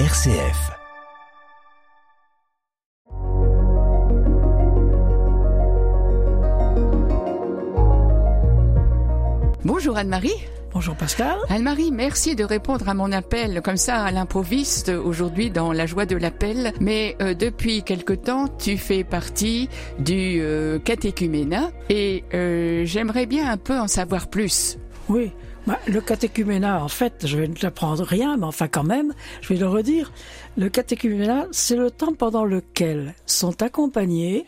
RCF. Bonjour Anne-Marie. Bonjour Pascal. Anne-Marie, merci de répondre à mon appel comme ça à l'improviste aujourd'hui dans la joie de l'appel. Mais euh, depuis quelque temps, tu fais partie du euh, catéchuménat et euh, j'aimerais bien un peu en savoir plus. Oui, bah, le catéchuménat, en fait, je vais ne t'apprendre rien, mais enfin quand même, je vais le redire. Le catéchuménat, c'est le temps pendant lequel sont accompagnés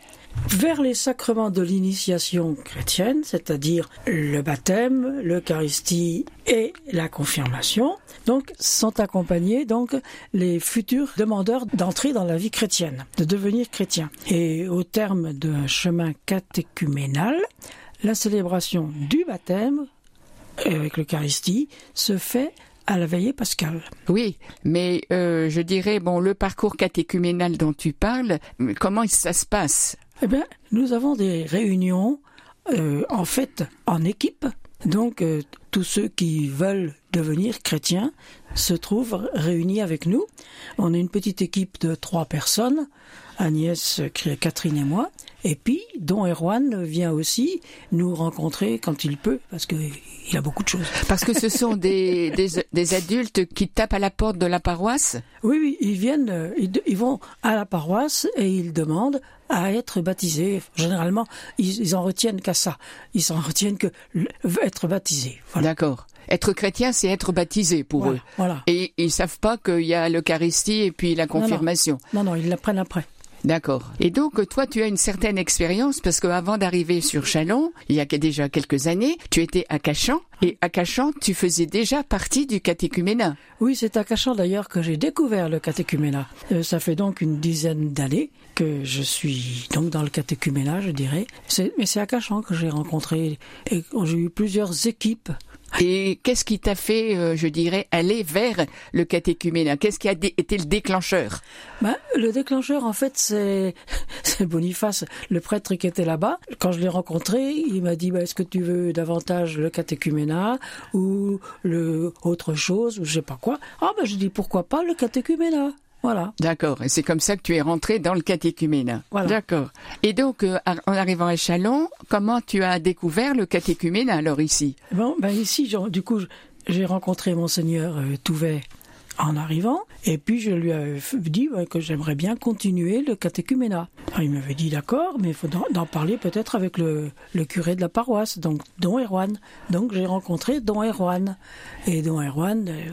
vers les sacrements de l'initiation chrétienne, c'est-à-dire le baptême, l'Eucharistie et la confirmation. Donc, sont accompagnés donc les futurs demandeurs d'entrer dans la vie chrétienne, de devenir chrétien. Et au terme d'un chemin catéchuménal, la célébration du baptême avec l'Eucharistie se fait à la veillée pascale. Oui, mais euh, je dirais, bon, le parcours catéchuménal dont tu parles, comment ça se passe? Eh bien, nous avons des réunions, euh, en fait, en équipe. Donc, euh, tous ceux qui veulent devenir chrétiens se trouvent réunis avec nous. On est une petite équipe de trois personnes, Agnès, Catherine et moi. Et puis, Don Erwan vient aussi nous rencontrer quand il peut, parce qu'il a beaucoup de choses. Parce que ce sont des, des, des, adultes qui tapent à la porte de la paroisse? Oui, oui, ils viennent, ils, ils vont à la paroisse et ils demandent à être baptisés. Généralement, ils, ils en retiennent qu'à ça. Ils s'en retiennent que être baptisés. Voilà. D'accord. Être chrétien, c'est être baptisé pour voilà, eux. Voilà. Et ils savent pas qu'il y a l'Eucharistie et puis la confirmation. Non, non, non ils l'apprennent après. D'accord. Et donc, toi, tu as une certaine expérience parce qu'avant d'arriver sur Chalon, il y a déjà quelques années, tu étais à Cachan. Et à Cachan, tu faisais déjà partie du catéchuménat. Oui, c'est à Cachan d'ailleurs que j'ai découvert le catéchuménat. Euh, ça fait donc une dizaine d'années que je suis donc dans le catéchuménat, je dirais. Mais c'est à Cachan que j'ai rencontré et j'ai eu plusieurs équipes et qu'est-ce qui t'a fait, euh, je dirais, aller vers le catéchuménat? Qu'est-ce qui a été le déclencheur? Ben, Le déclencheur, en fait, c'est Boniface, le prêtre qui était là-bas. Quand je l'ai rencontré, il m'a dit ben, Est-ce que tu veux davantage le catéchuménat ou le autre chose ou je sais pas quoi? Ah ben je dis pourquoi pas le catéchuménat? Voilà. D'accord. Et c'est comme ça que tu es rentré dans le catéchuménat. Voilà. D'accord. Et donc, euh, en arrivant à Chalon, comment tu as découvert le catéchuménat alors ici? Bon, ben ici, du coup, j'ai rencontré monseigneur euh, Touvet en arrivant, et puis je lui ai dit ouais, que j'aimerais bien continuer le catéchuménat. Alors, il m'avait dit d'accord, mais il faut d'en parler peut-être avec le, le, curé de la paroisse, donc Don Erwan. Donc j'ai rencontré Don Erwan. Et Don Erwan, euh,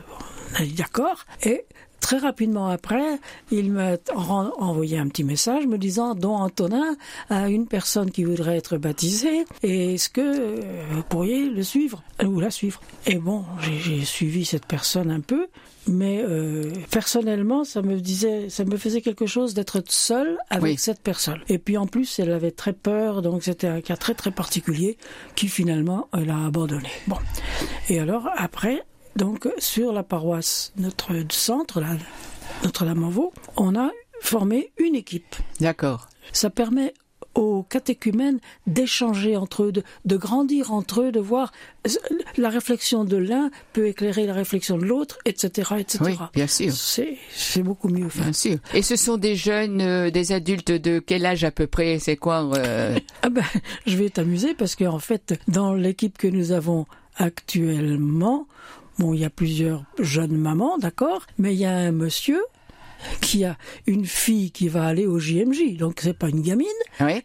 on a dit d'accord, et Très rapidement après, il m'a envoyé un petit message me disant Don Antonin a une personne qui voudrait être baptisée et est-ce que vous pourriez le suivre ou la suivre? Et bon, j'ai suivi cette personne un peu, mais euh, personnellement, ça me disait, ça me faisait quelque chose d'être seule avec oui. cette personne. Et puis en plus, elle avait très peur, donc c'était un cas très très particulier qui finalement elle a abandonné. Bon, et alors après, donc, sur la paroisse, notre centre, là, Notre-Dame-en-Vaux, on a formé une équipe. D'accord. Ça permet aux catéchumènes d'échanger entre eux, de, de, grandir entre eux, de voir la réflexion de l'un peut éclairer la réflexion de l'autre, etc., etc. Oui, bien sûr. C'est beaucoup mieux. Bien sûr. Et ce sont des jeunes, euh, des adultes de quel âge à peu près? C'est quoi euh... ah ben, Je vais t'amuser parce qu'en fait, dans l'équipe que nous avons actuellement, Bon, il y a plusieurs jeunes mamans, d'accord, mais il y a un monsieur qui a une fille qui va aller au JMJ, donc c'est pas une gamine. Oui.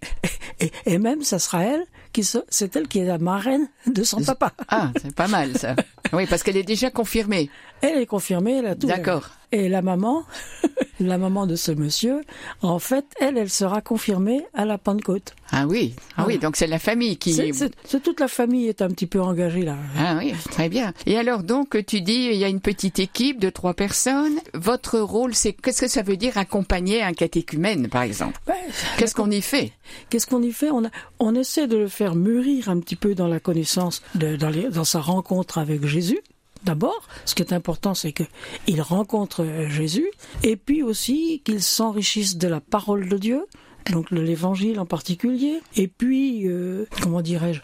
Et, et même, ça sera elle qui c'est elle qui est la marraine de son papa. Ah, c'est pas mal ça. Oui, parce qu'elle est déjà confirmée. Elle est confirmée, elle a tout. D'accord. Et la maman, la maman de ce monsieur, en fait, elle, elle sera confirmée à la Pentecôte. Ah oui, ah oui, donc c'est la famille qui. C'est toute la famille est un petit peu engagée là. Ah oui, très bien. Et alors donc tu dis il y a une petite équipe de trois personnes. Votre rôle, c'est qu'est-ce que ça veut dire accompagner un catéchumène, par exemple? Ben, Qu'est-ce qu'on y fait? Qu'est-ce qu'on y fait? On, a, on essaie de le faire mûrir un petit peu dans la connaissance, de, dans, les, dans sa rencontre avec Jésus. D'abord, ce qui est important, c'est qu'il rencontre Jésus, et puis aussi qu'il s'enrichisse de la parole de Dieu, donc l'évangile en particulier, et puis, euh, comment dirais-je,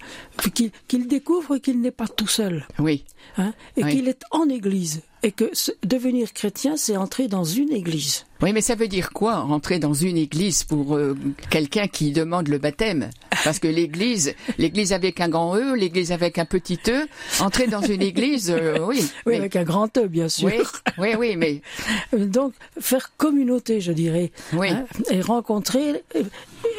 qu'il qu découvre qu'il n'est pas tout seul. Oui. Hein, et oui. qu'il est en église. Et que devenir chrétien, c'est entrer dans une église. Oui, mais ça veut dire quoi, entrer dans une église pour euh, quelqu'un qui demande le baptême? Parce que l'église, l'église avec un grand E, l'église avec un petit E, entrer dans une église, euh, oui. Oui, avec un grand E, bien sûr. Oui, oui, oui, mais... Donc, faire communauté, je dirais. Oui. Hein, et rencontrer,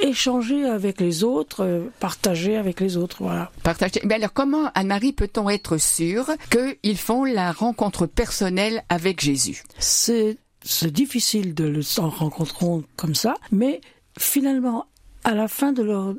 échanger avec les autres, partager avec les autres, voilà. Partager. Mais alors, comment, Anne-Marie, peut-on être sûr qu'ils font la rencontre personnelle avec Jésus? C'est c'est difficile de le s'en rencontrer comme ça, mais finalement, à la fin de leur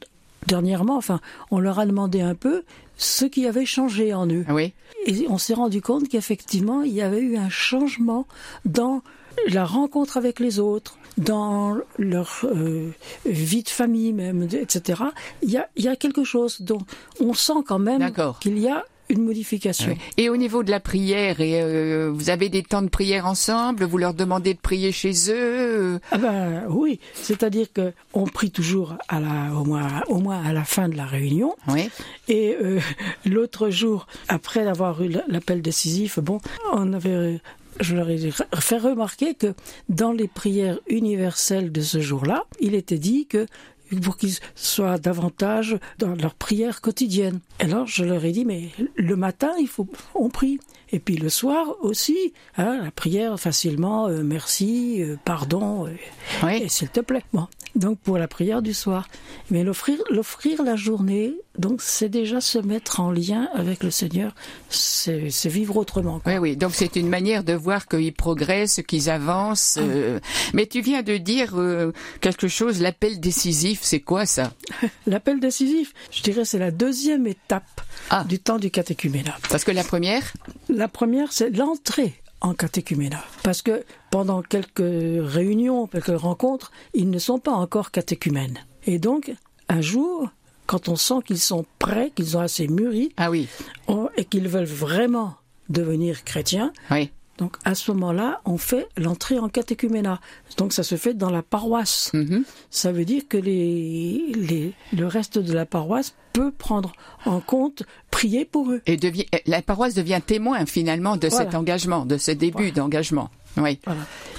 dernièrement, enfin, on leur a demandé un peu ce qui avait changé en eux. Ah oui. Et on s'est rendu compte qu'effectivement, il y avait eu un changement dans la rencontre avec les autres, dans leur euh, vie de famille même, etc. Il y a, il y a quelque chose dont on sent quand même qu'il y a une modification. Et au niveau de la prière, et euh, vous avez des temps de prière ensemble? Vous leur demandez de prier chez eux? Ah ben oui, c'est-à-dire que on prie toujours à la, au moins, au moins à la fin de la réunion. Oui. Et euh, l'autre jour, après avoir eu l'appel décisif, bon, on avait je leur ai fait remarquer que dans les prières universelles de ce jour-là, il était dit que pour qu'ils soient davantage dans leur prière quotidienne. Alors je leur ai dit, mais le matin, il faut, on prie. Et puis le soir aussi, hein, la prière facilement, euh, merci, euh, pardon, euh, et s'il te plaît. Bon, donc pour la prière du soir. Mais l'offrir, l'offrir la journée, donc c'est déjà se mettre en lien avec le Seigneur, c'est, vivre autrement. Oui, oui. Donc c'est une manière de voir qu'ils progressent, qu'ils avancent. Ah. mais tu viens de dire quelque chose, l'appel décisif, c'est quoi ça? L'appel décisif, je dirais, c'est la deuxième étape ah. du temps du catéchuménat. Parce que la première? La première, c'est l'entrée en catéchuménat. Parce que pendant quelques réunions, quelques rencontres, ils ne sont pas encore catéchumènes. Et donc, un jour, quand on sent qu'ils sont prêts, qu'ils ont assez mûri, ah oui. et qu'ils veulent vraiment devenir chrétiens, oui. Donc à ce moment-là, on fait l'entrée en catéchuménat. Donc ça se fait dans la paroisse. Mm-hmm. Ça veut dire que les, les, le reste de la paroisse peut prendre en compte, prier pour eux. Et devient, la paroisse devient témoin finalement de cet engagement, de ce début d'engagement. Oui.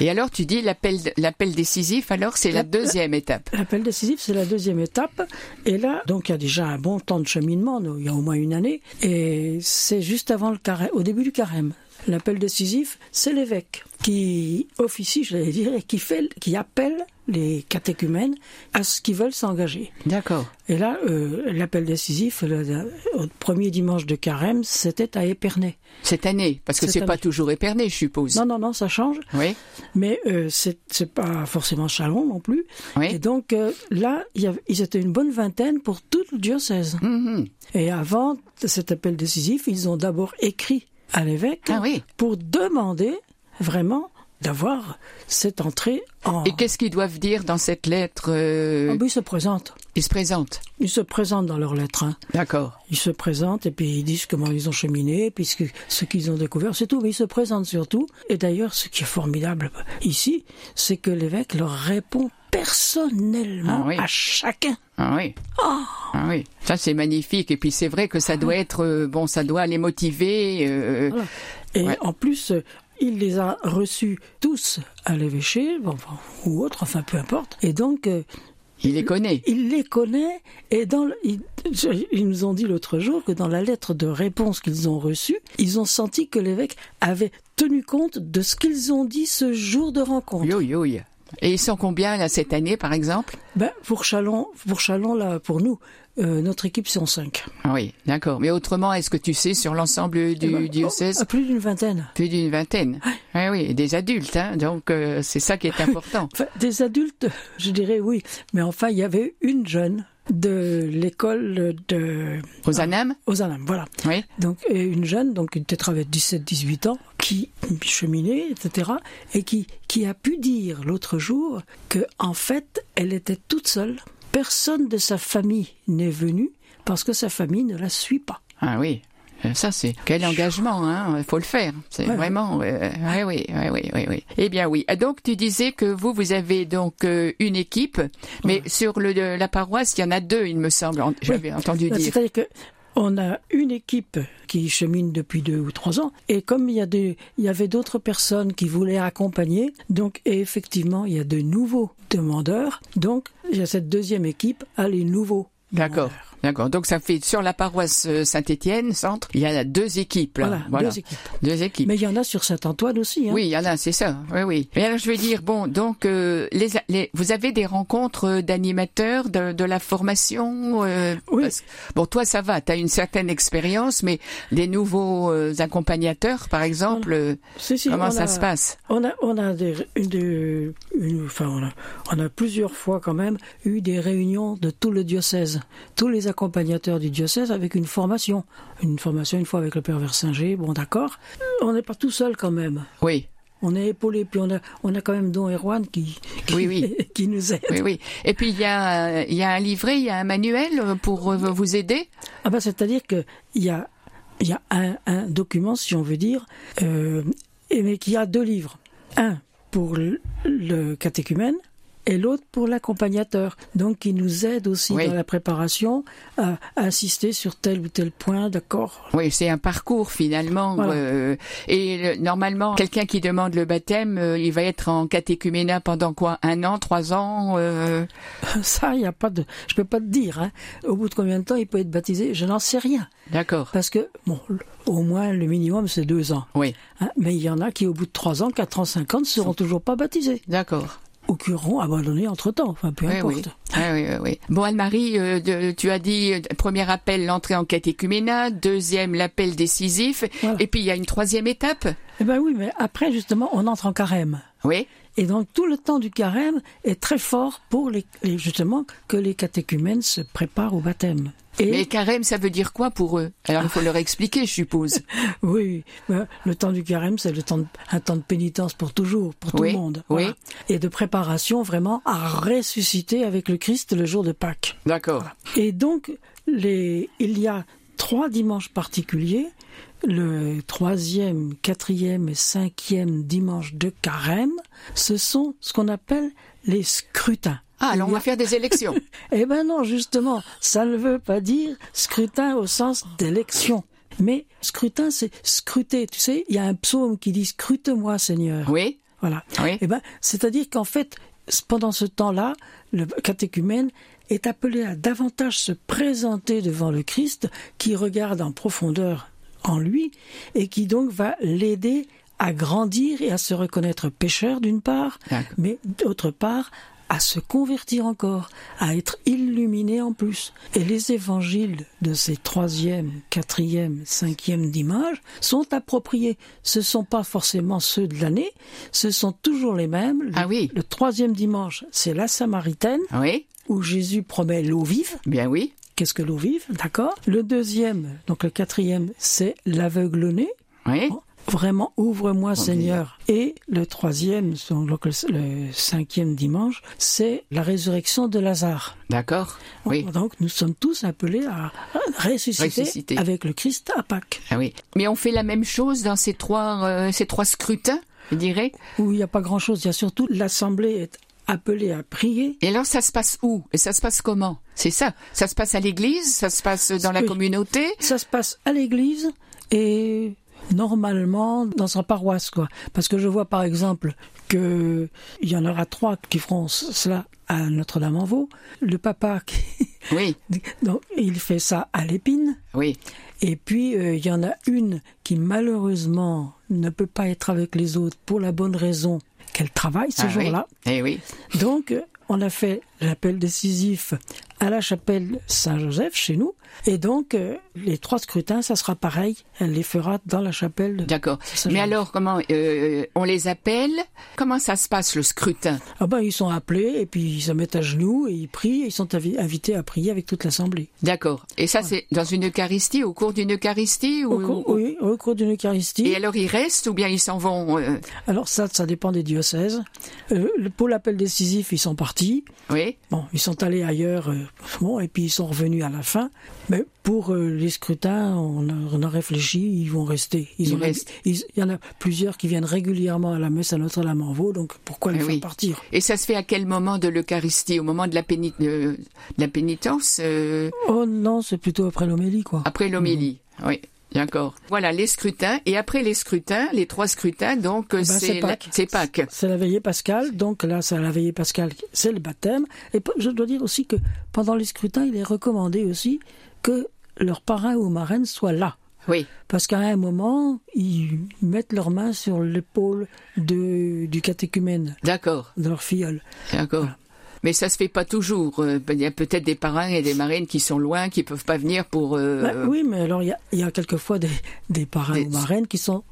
Et alors tu dis l'appel l'appel décisif. Alors c'est la deuxième étape. L'appel décisif c'est la deuxième étape. Et là donc il y a déjà un bon temps de cheminement. Il y a au moins une année. Et c'est juste avant le carême, au début du carême. L'appel décisif, c'est l'évêque qui officie, je dire, et qui fait, qui appelle les catéchumènes à ce qu'ils veulent s'engager. D'accord. Et là, euh, l'appel décisif, le, au premier dimanche de carême, c'était à Épernay. Cette année, parce que c'est pas toujours Épernay, je suppose. Non, non, non, ça change. Oui. Mais euh, c'est pas forcément Chalon non plus. Oui. Et donc euh, là, y avait, ils étaient une bonne vingtaine pour tout le diocèse. Mm-hmm. Et avant cet appel décisif, ils ont d'abord écrit à l'évêque ah pour demander vraiment d'avoir cette entrée en... Et qu'est-ce qu'ils doivent dire dans cette lettre euh... Ah ben, Ils se présentent. Ils se présentent Ils se présentent dans leur lettre. Hein. D'accord. Ils se présentent et puis ils disent comment ils ont cheminé, puisque ce qu'ils ont découvert, c'est tout. Mais ils se présentent surtout. Et d'ailleurs, ce qui est formidable ici, c'est que l'évêque leur répond personnellement ah à chacun. Ah oui. Oh. Ah oui. Ça c'est magnifique. Et puis c'est vrai que ça doit être euh, bon, ça doit les motiver. Euh, et en plus, il les a reçus tous à l'évêché, ou autre, enfin peu importe. Et donc, euh, il les connaît. Il les connaît et dans ils, nous ont dit l'autre jour que dans la lettre de réponse qu'ils ont reçue, ils ont senti que l'évêque avait tenu compte de ce qu'ils ont dit ce jour de rencontre. Yo, yo, yo. Et ils sont combien là cette année, par exemple? Ben pour Chalon, pour Chalon là, pour nous, euh, notre équipe en 5. Ah oui, d'accord. Mais autrement, est-ce que tu sais sur l'ensemble du eh ben, diocèse oh, Plus d'une vingtaine. Plus d'une vingtaine. Ah oui, des adultes, hein. Donc euh, c'est ça qui est important. des adultes, je dirais oui. Mais enfin, il y avait une jeune de l'école de Ozanam ah, Ozanam, voilà. Oui. Donc une jeune, donc peut-être avec 17-18 ans, qui cheminait, etc. et qui qui a pu dire l'autre jour que en fait elle était toute seule. Personne de sa famille n'est venu parce que sa famille ne la suit pas. Ah oui. Euh, ça, c'est quel engagement, hein Il faut le faire. C'est vraiment, euh, oui, oui, oui, oui, oui. Eh bien, oui. Donc, tu disais que vous, vous avez donc euh, une équipe, mais sur le, la paroisse, il y en a deux, il me semble. J'avais entendu dire. C'est-à-dire que on a une équipe qui chemine depuis deux ou trois ans, et comme il y, a des, il y avait d'autres personnes qui voulaient accompagner, donc et effectivement, il y a de nouveaux demandeurs, donc il y a cette deuxième équipe à les nouveaux. D'accord. D'accord. Donc ça fait sur la paroisse euh, Saint-Étienne centre, il y a deux équipes. Là. Voilà, deux équipes. Deux équipes. Mais il y en a sur Saint-Antoine aussi. Hein. Oui, il y en a, c'est ça. Oui, oui. Et alors je veux dire, bon, donc euh, les, les, vous avez des rencontres euh, d'animateurs de, de, la formation. Euh, oui. Parce, bon, toi ça va, tu as une certaine expérience, mais les nouveaux euh, accompagnateurs, par exemple, on, si, si, comment ça a, se passe? On a, on a des, des une, enfin, on a, on a plusieurs fois quand même eu des réunions de tout le diocèse, tous les accompagnateurs du diocèse avec une formation. Une formation une fois avec le Père Versinger, bon d'accord. On n'est pas tout seul quand même. Oui. On est épaulé, puis on a, on a quand même Don Erwan qui, qui, oui, oui. qui nous aide. Oui, oui. Et puis il y a, il y a un livret, il y a un manuel pour vous aider? Ah ben, c'est-à-dire qu'il y a, il y a un, un, document, si on veut dire, euh, mais qui a deux livres. Un pour le, le catéchumène, et l'autre pour l'accompagnateur, donc qui nous aide aussi oui. dans la préparation à, à, insister sur tel ou tel point, d'accord? Oui, c'est un parcours finalement. Voilà. Euh, et le, normalement, quelqu'un qui demande le baptême, euh, il va être en catéchuménat pendant quoi? Un an, trois ans euh... Ça, il n'y a pas de, je peux pas te dire. Hein. Au bout de combien de temps il peut être baptisé? Je n'en sais rien. D'accord. Parce que bon, au moins le minimum c'est deux ans. Oui. Hein, mais il y en a qui au bout de trois ans, quatre ans, cinq ans ne seront toujours pas baptisés. D'accord ou qui auront abandonné entre temps, enfin peu oui, importe. Oui. Ah, oui, oui, Bon, Anne-Marie, euh, tu as dit euh, premier appel, l'entrée en catéchuménat, deuxième l'appel décisif, voilà. et puis il y a une troisième étape. Eh ben oui, mais après justement, on entre en carême. Oui. Et donc tout le temps du carême est très fort pour les, justement que les catéchumènes se préparent au baptême. Et... Mais carême, ça veut dire quoi pour eux? Alors il faut leur expliquer, je suppose. oui, le temps du carême, c'est le temps de, un temps de pénitence pour toujours, pour tout oui, le monde. Voilà. Oui. Et de préparation vraiment à ressusciter avec le Christ le jour de Pâques. D'accord. Voilà. Et donc les, il y a trois dimanches particuliers. Le troisième, quatrième et cinquième dimanche de carême, ce sont ce qu'on appelle les scrutins. Ah, alors on va faire des élections. eh ben non, justement, ça ne veut pas dire scrutin au sens d'élection. Mais scrutin, c'est scruter. Tu sais, il y a un psaume qui dit scrute-moi, Seigneur. Oui. Voilà. Oui. Eh ben, c'est-à-dire qu'en fait, pendant ce temps-là, le catéchumène est appelé à davantage se présenter devant le Christ, qui regarde en profondeur en lui et qui donc va l'aider à grandir et à se reconnaître pécheur d'une part, mais d'autre part à se convertir encore, à être illuminé en plus. Et les évangiles de ces troisième, quatrième, cinquième dimanches sont appropriés. Ce ne sont pas forcément ceux de l'année, ce sont toujours les mêmes. Le, ah oui. Le troisième dimanche, c'est la Samaritaine, oui. Où Jésus promet l'eau vive. Bien oui. Qu'est-ce que l'eau vive? D'accord. Le deuxième, donc le quatrième, c'est l'aveugle-né. Oui. Bon vraiment ouvre-moi Seigneur. Et le troisième, donc le, le cinquième dimanche, c'est la résurrection de Lazare. D'accord. Oui. Donc nous sommes tous appelés à ressusciter, ressusciter, avec le Christ à Pâques. Ah oui. Mais on fait la même chose dans ces trois, euh, ces trois scrutins, je dirais? Où il n'y a pas grand-chose. Il y a surtout l'assemblée est appelée à prier. Et alors ça se passe où? Et ça se passe comment? C'est ça. Ça se passe à l'église? Ça se passe dans la oui. communauté? Ça se passe à l'église et normalement dans sa paroisse quoi. Parce que je vois par exemple que il y en aura trois qui feront cela à Notre-Dame-en-Vaux le papa qui oui. Donc il fait ça à l'épine. Oui. Et puis euh, il y en a une qui malheureusement ne peut pas être avec les autres pour la bonne raison qu'elle travaille ce ah, jour-là oui. Eh oui donc on a fait l'appel décisif à la chapelle Saint-Joseph chez nous. Et donc, euh, les trois scrutins, ça sera pareil. Elle les fera dans la chapelle. D'accord. Mais alors, comment euh, on les appelle? Comment ça se passe le scrutin? Ah ben, ils sont appelés et puis ils se mettent à genoux et ils prient. Et ils sont invités à prier avec toute l'assemblée. D'accord. Et ça, ouais. c'est dans une Eucharistie, au cours d'une Eucharistie ou, au cours, Oui, au cours d'une Eucharistie. Et alors, ils restent ou bien ils s'en vont euh... Alors ça, ça dépend des diocèses. pour l'appel décisif, ils sont partis. Oui. Bon, ils sont allés ailleurs bon, et puis ils sont revenus à la fin. Mais pour euh, les scrutins, on a, on a, réfléchi, ils vont rester. Ils, ils ont, restent. il y en a plusieurs qui viennent régulièrement à la messe à Notre-Dame-en-Vaux, donc pourquoi les Eh faire oui. partir? Et ça se fait à quel moment de l'Eucharistie? Au moment de la, péni- de la pénitence euh, Oh non, c'est plutôt après l'homélie, quoi. Après l'homélie, oui. D'accord. Voilà les scrutins et après les scrutins, les trois scrutins, donc ben, c'est c'est Pâques. c'est Pâques. C'est la veillée pascale, donc là, c'est la veillée pascale, c'est le baptême. Et je dois dire aussi que pendant les scrutins, il est recommandé aussi que leur parrain ou marraine soit là. Oui, Parce qu'à un moment, ils mettent leurs mains sur l'épaule du catéchumène, d'accord, de leur filleul. d'accord. Mais ça se fait pas toujours. Euh, Il y a peut-être des parrains et des marraines qui sont loin, qui peuvent pas venir pour. euh, Ben oui, mais alors il y a, il y a quelquefois des, des parrains Des- ou marraines qui sont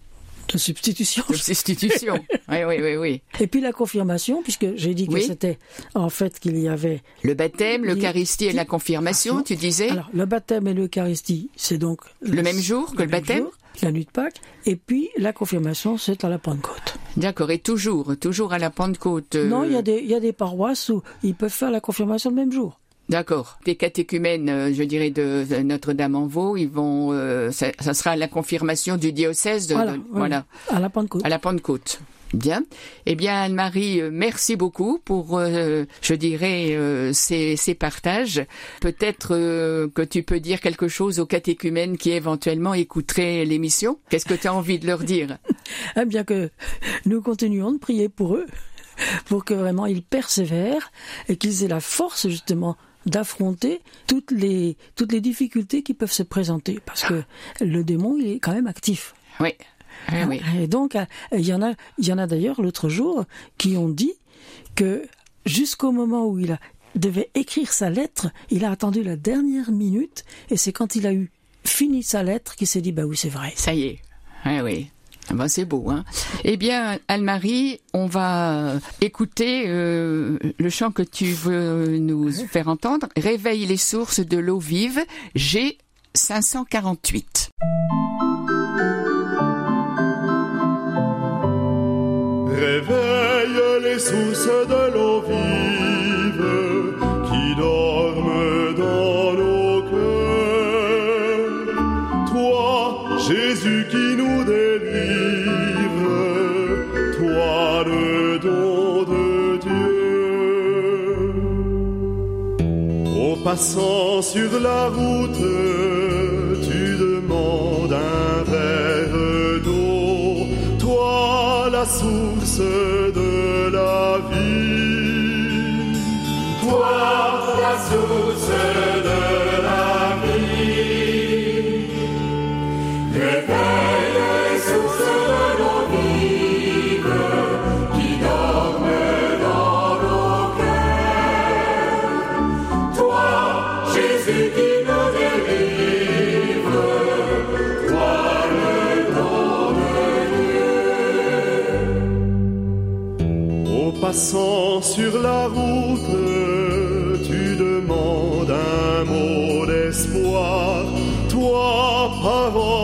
de substitution. de substitution. oui, oui, oui, oui. Et puis la confirmation, puisque j'ai dit que Oui. c'était en fait qu'il y avait Le baptême, l'Eucharistie et la confirmation, tu disais Alors, le baptême et l'Eucharistie, c'est donc Le même jour que le baptême jour, la nuit de Pâques. Et puis la confirmation, c'est à la Pentecôte. D'accord, et toujours, toujours à la Pentecôte. euh, Non, il y, a des, il y a des paroisses où ils peuvent faire la confirmation le même jour. D'accord. Les catéchumènes, euh, je dirais, de Notre-Dame-en-Vaux, ils vont, euh, ça, ça sera la confirmation du diocèse de, Voilà, de- oui, voilà, à la Pentecôte. à la Pentecôte. Bien. Eh bien, Anne-Marie, euh, merci beaucoup pour, euh, je dirais, euh, ces, ces partages. Peut-être euh, que tu peux dire quelque chose aux catéchumènes qui éventuellement écouteraient l'émission. Qu'est-ce que tu as envie de leur dire? Eh bien que nous continuons de prier pour eux, pour que vraiment ils persévèrent et qu'ils aient la force justement d'affronter toutes les, toutes les difficultés qui peuvent se présenter. Parce que le démon, il est quand même actif. Oui. Oui. Et donc, euh, il y en a, il y en a d'ailleurs l'autre jour qui ont dit que jusqu'au moment où il a, devait écrire sa lettre, il a attendu la dernière minute et c'est quand il a eu fini sa lettre qu'il s'est dit bah oui c'est vrai. Ça y est. Oui. Ben, c'est beau, hein. Eh bien, Anne-Marie, on va écouter euh, le chant que tu veux nous faire entendre. Réveille les sources de l'eau vive, G 548. Réveille les sources de l'eau passant sur la route, tu demandes un verre d'eau, toi la source de la vie. Toi la source sur la route, tu demandes un mot d'espoir, toi, parole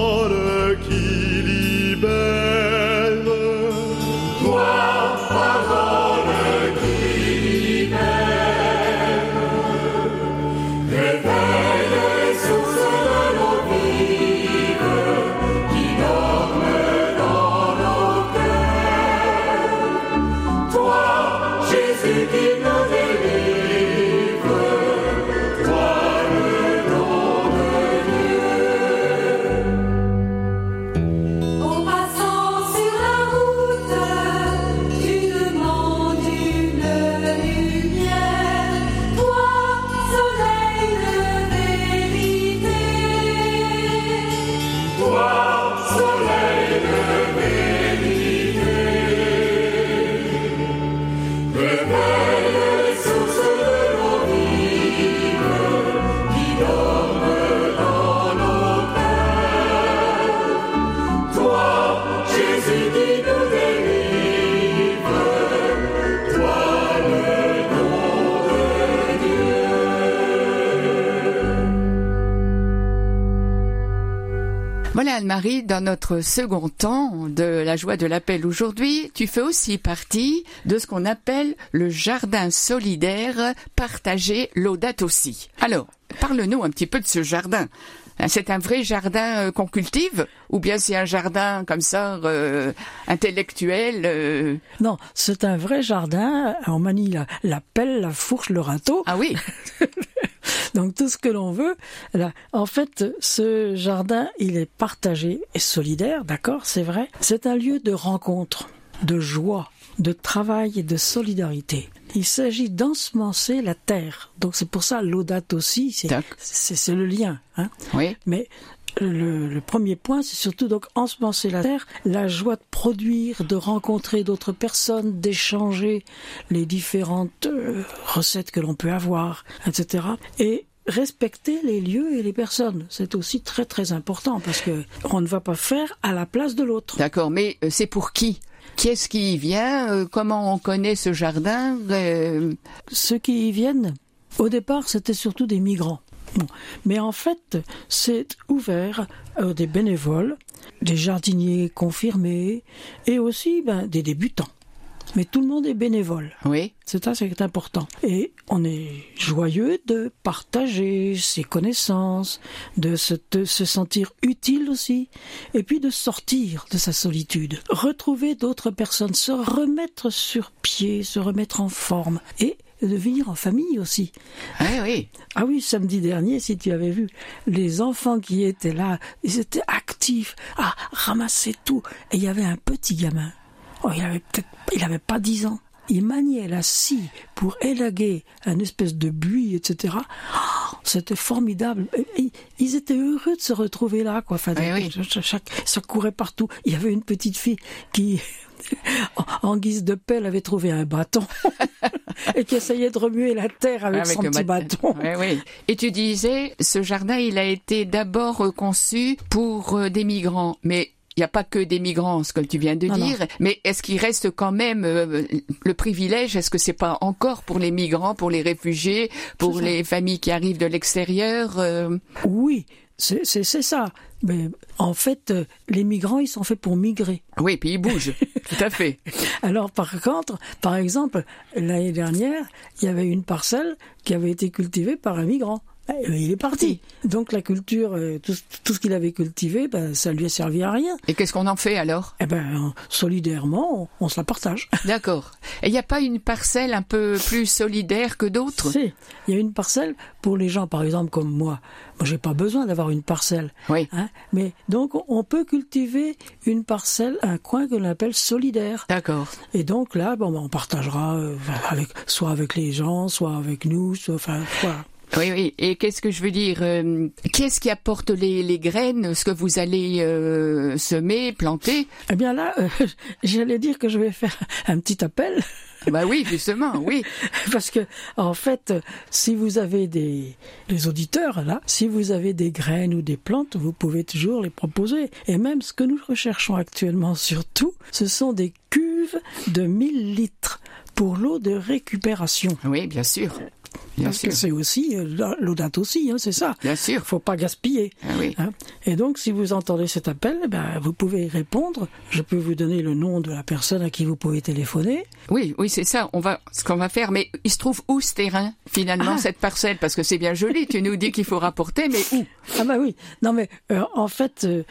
Anne-Marie, dans notre second temps de la joie de l'appel aujourd'hui, tu fais aussi partie de ce qu'on appelle le jardin solidaire partagé Laudate aussi. Alors, parle-nous un petit peu de ce jardin. Hein, C'est un vrai jardin euh, qu'on cultive ou bien c'est un jardin comme ça euh, intellectuel euh, Non, c'est un vrai jardin. On manie la, la pelle, la fourche, le râteau. Ah oui, Donc tout ce que l'on veut. Là, en fait, ce jardin, il est partagé et solidaire, d'accord, c'est vrai. C'est un lieu de rencontre, de joie, de travail et de solidarité. Il s'agit d'ensemencer la terre. Donc c'est pour ça l'audate aussi, c'est le lien. Hein. oui, Mais le, le premier point, c'est surtout donc ensemencer la terre, la joie de produire, de rencontrer d'autres personnes, d'échanger les différentes euh, recettes que l'on peut avoir, etc. Et respecter les lieux et les personnes, c'est aussi très très important parce que on ne va pas faire à la place de l'autre. d'accord, mais euh, c'est pour qui? Qui est-ce qui y vient? Euh, Comment on connaît ce jardin? Euh, Ceux qui y viennent, au départ, c'était surtout des migrants. Bon. Mais en fait, c'est ouvert à des bénévoles, des jardiniers confirmés et aussi ben, des débutants. Mais tout le monde est bénévole. Oui, C'est ça, c'est important. Et on est joyeux de partager ses connaissances, de se, de se sentir utile aussi, et puis de sortir de sa solitude, retrouver d'autres personnes, se remettre sur pied, se remettre en forme, et de venir en famille aussi. oui, oui. Ah oui, samedi dernier, si tu avais vu, les enfants qui étaient là, ils étaient actifs, à ramasser tout. Et il y avait un petit gamin. Oh, il avait peut-être, il avait pas dix ans. Il maniait la scie pour élaguer un espèce de buis, etc. Oh, C'était formidable. Ils étaient heureux de se retrouver là, quoi. Enfin, Oui, oui. chaque- chaque- ça courait partout. Il y avait une petite fille qui, en- guise de pelle, avait trouvé un bâton et qui essayait de remuer la terre avec, son petit bâton. Oui, oui. Et tu disais, ce jardin, il a été d'abord conçu pour euh, des migrants, mais il n'y a pas que des migrants, ce que tu viens de Non, non. dire. Mais est-ce qu'il reste quand même euh, le privilège? Est-ce que c'est pas encore pour les migrants, pour les réfugiés, pour les familles qui arrivent de l'extérieur euh, Oui, c'est ça. Mais en fait, euh, les migrants, ils sont faits pour migrer. Oui, puis ils bougent. Tout à fait. Alors par contre, par exemple, l'année dernière, il y avait une parcelle qui avait été cultivée par un migrant. Euh, Il est parti. Donc la culture, euh, tout, tout ce qu'il avait cultivé, ben, ça lui a servi à rien. Et qu'est-ce qu'on en fait alors? Eh ben, solidairement, on, on se la partage. D'accord. Et il n'y a pas une parcelle un peu plus solidaire que d'autres? Si, il y a une parcelle pour les gens, par exemple comme moi. Moi, j'ai pas besoin d'avoir une parcelle. Oui. Hein, mais donc, on peut cultiver une parcelle, un coin que l'on appelle solidaire. D'accord. Et donc là, bon, ben, on partagera euh, avec, soit avec les gens, soit avec nous, soit, enfin, voilà. Oui, oui. Et qu'est-ce que je veux dire euh, Qu'est-ce qui apporte les, les graines, ce que vous allez euh, semer, planter? Eh bien là, euh, j'allais dire que je vais faire un petit appel. Bah oui, justement, oui. Parce que, en fait, si vous avez des, les auditeurs, là, si vous avez des graines ou des plantes, vous pouvez toujours les proposer. Et même ce que nous recherchons actuellement surtout, ce sont des cuves de 1000 litres pour l'eau de récupération. Oui, bien sûr. Bien Parce sûr. que c'est aussi, euh, l'eau date aussi, hein, c'est ça. Bien sûr. Faut pas gaspiller. Ah oui. Hein. Et donc, si vous entendez cet appel, ben, vous pouvez y répondre. Je peux vous donner le nom de la personne à qui vous pouvez téléphoner. Oui, oui, c'est ça. On va, ce qu'on va faire. Mais il se trouve où ce terrain, finalement, Ah. cette parcelle? Parce que c'est bien joli. Tu nous dis qu'il faut rapporter, mais où? Ah bah oui. Non mais euh, en fait, euh,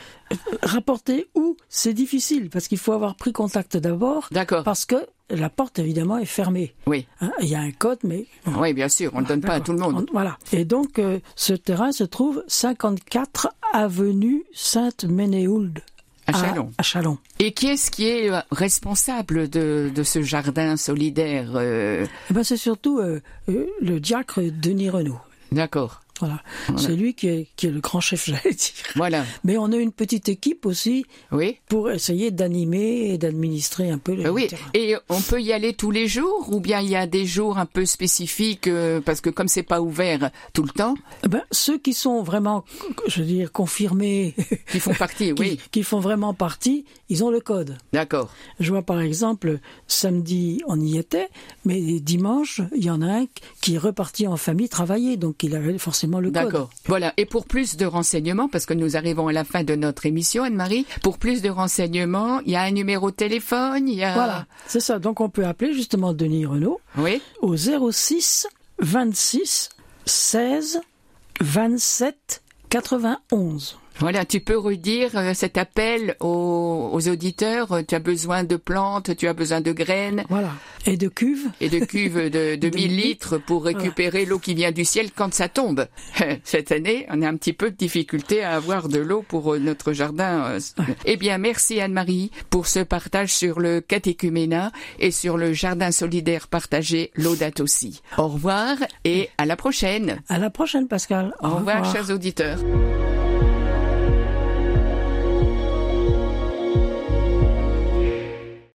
rapporter où c'est difficile parce qu'il faut avoir pris contact d'abord. D'accord. Parce que la porte évidemment est fermée. Oui. Hein, Il y a un code, mais Oui, bien sûr. On ne le donne pas à tout le monde. On- voilà. Et donc euh, ce terrain se trouve 54 avenue Sainte-Ménéhould. À Chalon. À Chalon. Et qui est-ce qui est euh, responsable de, de ce jardin solidaire euh, Eh ben, c'est surtout euh, le diacre Denis Renaud. D'accord. Voilà. C'est lui qui est, qui est le grand chef, j'allais dire. Voilà. Mais on a une petite équipe aussi Oui. pour essayer d'animer et d'administrer un peu le Euh, oui, terrain. et on peut y aller tous les jours ou bien il y a des jours un peu spécifiques euh, parce que comme c'est pas ouvert tout le temps, Eh Ben, ceux qui sont vraiment, je veux dire, confirmés, qui font partie, qui, oui, qui font vraiment partie, ils ont le code. d'accord. Je vois par exemple, samedi, on y était, mais dimanche, il y en a un qui est reparti en famille travailler, donc il avait forcément le code. D'accord. Voilà. Et pour plus de renseignements, parce que nous arrivons à la fin de notre émission, Anne-Marie, pour plus de renseignements, il y a un numéro de téléphone, il y a... Voilà, c'est ça. Donc on peut appeler justement Denis Renault Oui. au 06 26 16 27 91. Voilà, tu peux redire euh, cet appel aux, aux auditeurs. euh, Tu as besoin de plantes, tu as besoin de graines Voilà. Et de cuve. et de cuves de, de De 1000 1000 litres pour récupérer l'eau qui vient du ciel quand ça tombe. Cette année, on a un petit peu de difficulté à avoir de l'eau pour euh, notre jardin. Eh bien, merci Anne-Marie pour ce partage sur le catéchuménat et sur le jardin solidaire partagé, l'Audate aussi. Au revoir et à la prochaine. À la prochaine, Pascal. Au revoir, chers auditeurs.